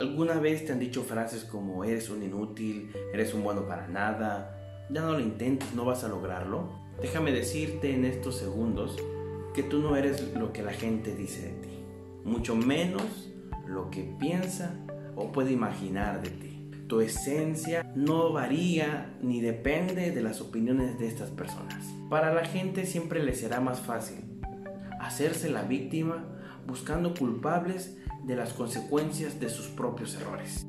¿Alguna vez te han dicho frases como eres un inútil, eres un bueno para nada? Ya no lo intentes, no vas a lograrlo. Déjame decirte en estos segundos que tú no eres lo que la gente dice de ti, mucho menos lo que piensa o puede imaginar de ti. Tu esencia no varía ni depende de las opiniones de estas personas. Para la gente siempre le será más fácil hacerse la víctima buscando culpables de las consecuencias de sus propios errores.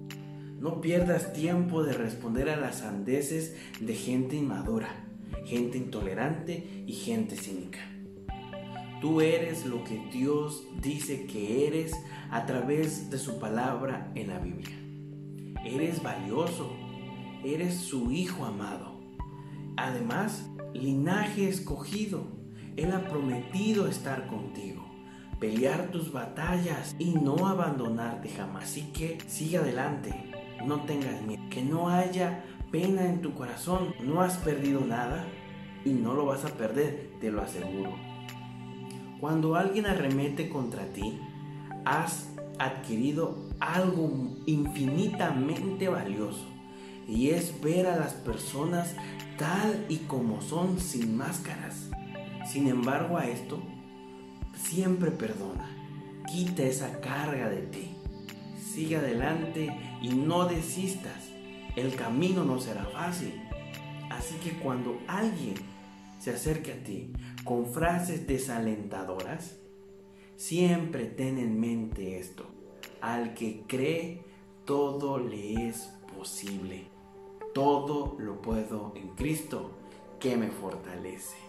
No pierdas tiempo de responder a las sandeces de gente inmadura, gente intolerante y gente cínica. Tú eres lo que Dios dice que eres a través de su palabra en la Biblia. Eres valioso, eres su hijo amado. Además, linaje escogido. Él ha prometido estar contigo, pelear tus batallas y no abandonarte jamás. Así que sigue adelante, no tengas miedo, que no haya pena en tu corazón. No has perdido nada y no lo vas a perder, te lo aseguro. Cuando alguien arremete contra ti, has adquirido algo infinitamente valioso y es ver a las personas tal y como son sin máscaras. Sin embargo a esto, siempre perdona, quita esa carga de ti, sigue adelante y no desistas. El camino no será fácil. Así que cuando alguien se acerque a ti con frases desalentadoras, siempre ten en mente esto. Al que cree, todo le es posible. Todo lo puedo en Cristo que me fortalece.